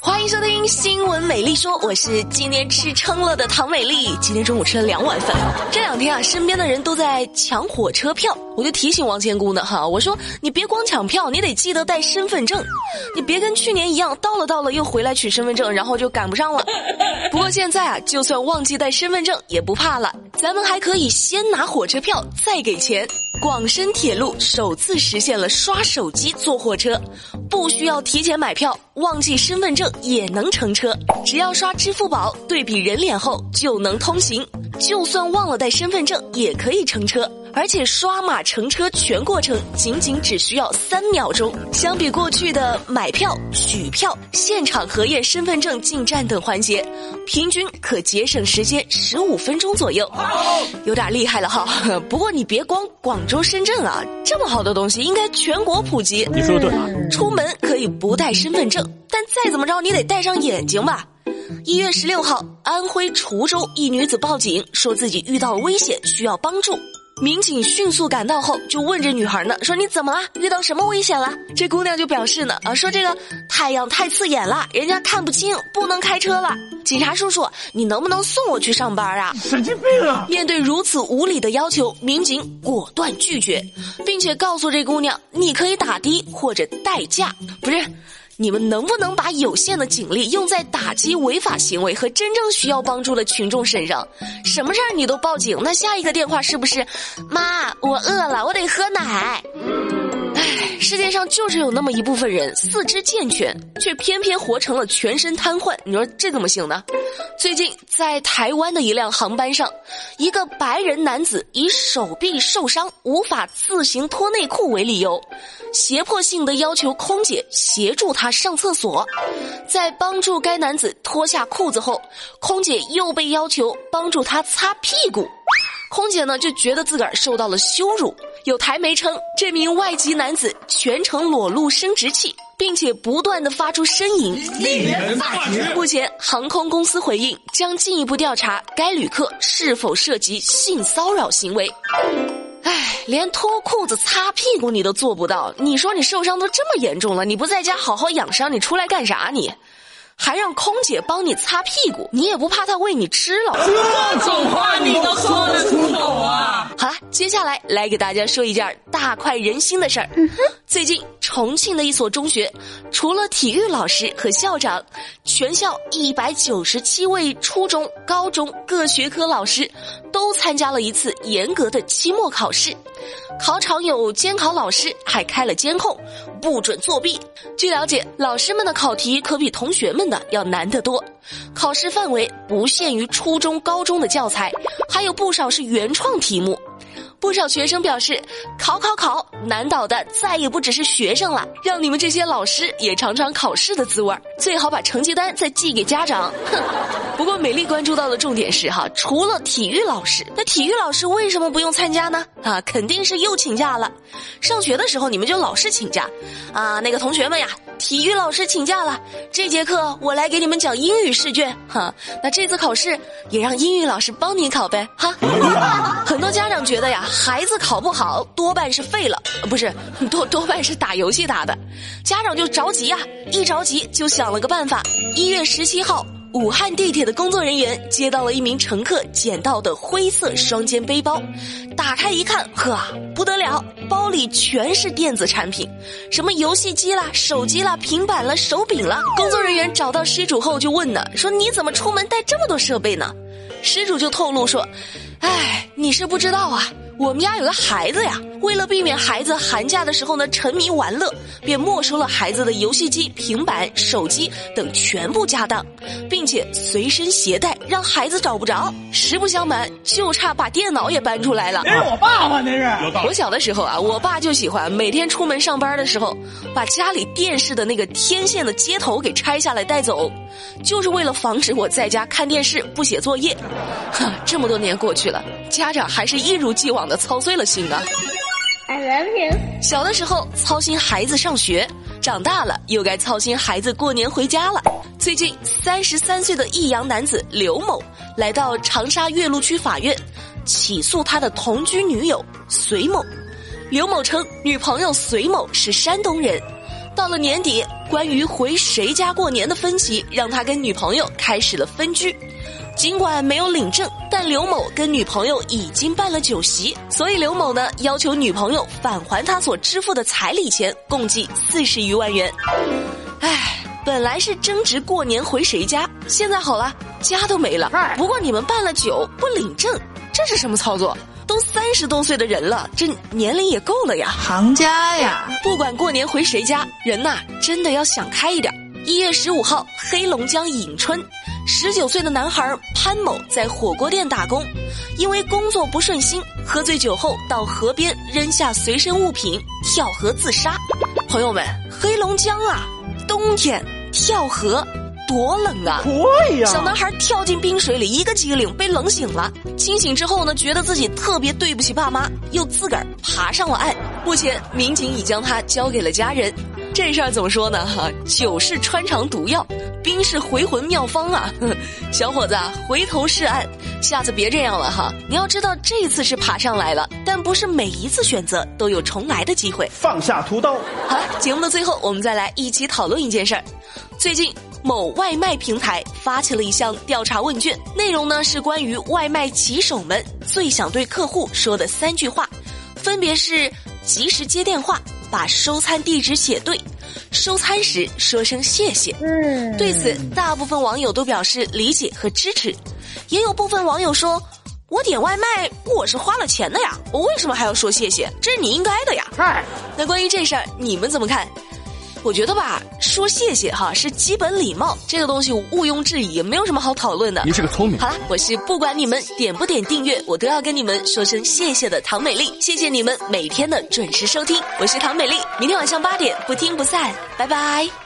欢迎收听新闻美丽说，我是今天吃撑了的唐美丽。今天中午吃了两碗饭。这两天啊，身边的人都在抢火车票，我就提醒王千姑呢哈，我说你别光抢票，你得记得带身份证，你别跟去年一样到了到了又回来取身份证，然后就赶不上了。不过现在啊，就算忘记带身份证也不怕了，咱们还可以先拿火车票再给钱。广深铁路首次实现了刷手机坐火车，不需要提前买票，忘记身份证也能乘车。只要刷支付宝对比人脸后就能通行，就算忘了带身份证也可以乘车。而且刷码乘车全过程仅仅只需要三秒钟，相比过去的买票、取票、现场核验身份证进站等环节，平均可节省时间十五分钟左右，有点厉害了哈。不过你别光广州、深圳啊，这么好的东西应该全国普及。你说的对，出门可以不带身份证，但再怎么着你得戴上眼睛吧。一月十六号，安徽滁州一女子报警说自己遇到了危险，需要帮助。民警迅速赶到后，就问这女孩呢，说你怎么了？遇到什么危险了？这姑娘就表示呢，啊，说这个太阳太刺眼了，人家看不清，不能开车了。警察叔叔，你能不能送我去上班啊？神经病啊！面对如此无理的要求，民警果断拒绝，并且告诉这姑娘，你可以打的或者代驾，不是。你们能不能把有限的警力用在打击违法行为和真正需要帮助的群众身上？什么事儿你都报警，那下一个电话是不是？妈，我饿了，我得喝奶。世界上就是有那么一部分人四肢健全，却偏偏活成了全身瘫痪。你说这怎么行呢？最近在台湾的一辆航班上，一个白人男子以手臂受伤无法自行脱内裤为理由。胁迫性的要求空姐协助他上厕所，在帮助该男子脱下裤子后，空姐又被要求帮助他擦屁股，空姐呢就觉得自个儿受到了羞辱。有台媒称，这名外籍男子全程裸露生殖器，并且不断的发出呻吟。令人发指。目前，航空公司回应将进一步调查该旅客是否涉及性骚扰行为。唉，连脱裤子擦屁股你都做不到，你说你受伤都这么严重了，你不在家好好养伤，你出来干啥你？还让空姐帮你擦屁股，你也不怕她喂你吃了？这种话你都说得出口啊？好了，接下来来给大家说一件大快人心的事儿。最近，重庆的一所中学，除了体育老师和校长，全校一百九十七位初中、高中各学科老师都参加了一次严格的期末考试。考场有监考老师，还开了监控，不准作弊。据了解，老师们的考题可比同学们的要难得多。考试范围不限于初中、高中的教材，还有不少是原创题目。不少学生表示，考考考，难倒的再也不只是学生了，让你们这些老师也尝尝考试的滋味儿最好把成绩单再寄给家长。哼！不过美丽关注到的重点是哈，除了体育老师，那体育老师为什么不用参加呢？啊，肯定是又请假了。上学的时候你们就老是请假，啊，那个同学们呀。体育老师请假了，这节课我来给你们讲英语试卷哈。那这次考试也让英语老师帮你考呗哈。很多家长觉得呀，孩子考不好多半是废了，不是 多多半是打游戏打的，家长就着急呀，一着急就想了个办法。一月十七号。武汉地铁的工作人员接到了一名乘客捡到的灰色双肩背包，打开一看，呵，不得了，包里全是电子产品，什么游戏机啦、手机啦、平板啦、手柄啦。工作人员找到失主后就问呢，说你怎么出门带这么多设备呢？失主就透露说，哎，你是不知道啊。我们家有个孩子呀，为了避免孩子寒假的时候呢沉迷玩乐，便没收了孩子的游戏机、平板、手机等全部家当，并且随身携带，让孩子找不着。实不相瞒，就差把电脑也搬出来了。那是我爸爸，那是。我小的时候啊，我爸就喜欢每天出门上班的时候，把家里电视的那个天线的接头给拆下来带走，就是为了防止我在家看电视不写作业。哈，这么多年过去了，家长还是一如既往。的操碎了心啊！I love you。小的时候操心孩子上学，长大了又该操心孩子过年回家了。最近，三十三岁的益阳男子刘某来到长沙岳麓区法院，起诉他的同居女友隋某。刘某称，女朋友隋某是山东人，到了年底，关于回谁家过年的分歧，让他跟女朋友开始了分居。尽管没有领证，但刘某跟女朋友已经办了酒席，所以刘某呢要求女朋友返还他所支付的彩礼钱，共计四十余万元。唉，本来是争执过年回谁家，现在好了，家都没了。不过你们办了酒不领证，这是什么操作？都三十多岁的人了，这年龄也够了呀。行家呀，不管过年回谁家，人呐真的要想开一点。一月十五号，黑龙江颍春。十九岁的男孩潘某在火锅店打工，因为工作不顺心，喝醉酒后到河边扔下随身物品，跳河自杀。朋友们，黑龙江啊，冬天跳河多冷啊！可以啊。小男孩跳进冰水里，一个机灵被冷醒了。清醒之后呢，觉得自己特别对不起爸妈，又自个儿爬上了岸。目前民警已将他交给了家人。这事儿怎么说呢？哈，酒是穿肠毒药，冰是回魂妙方啊！小伙子，回头是岸，下次别这样了哈！你要知道，这次是爬上来了，但不是每一次选择都有重来的机会。放下屠刀。好了，节目的最后，我们再来一起讨论一件事儿。最近，某外卖平台发起了一项调查问卷，内容呢是关于外卖骑手们最想对客户说的三句话，分别是及时接电话。把收餐地址写对，收餐时说声谢谢。嗯，对此，大部分网友都表示理解和支持，也有部分网友说：“我点外卖，我是花了钱的呀，我为什么还要说谢谢？这是你应该的呀。”嗨，那关于这事儿，你们怎么看？我觉得吧，说谢谢哈是基本礼貌，这个东西毋庸置疑，没有什么好讨论的。你是个聪明。好啦，我是不管你们点不点订阅，我都要跟你们说声谢谢的唐美丽，谢谢你们每天的准时收听，我是唐美丽，明天晚上八点不听不散，拜拜。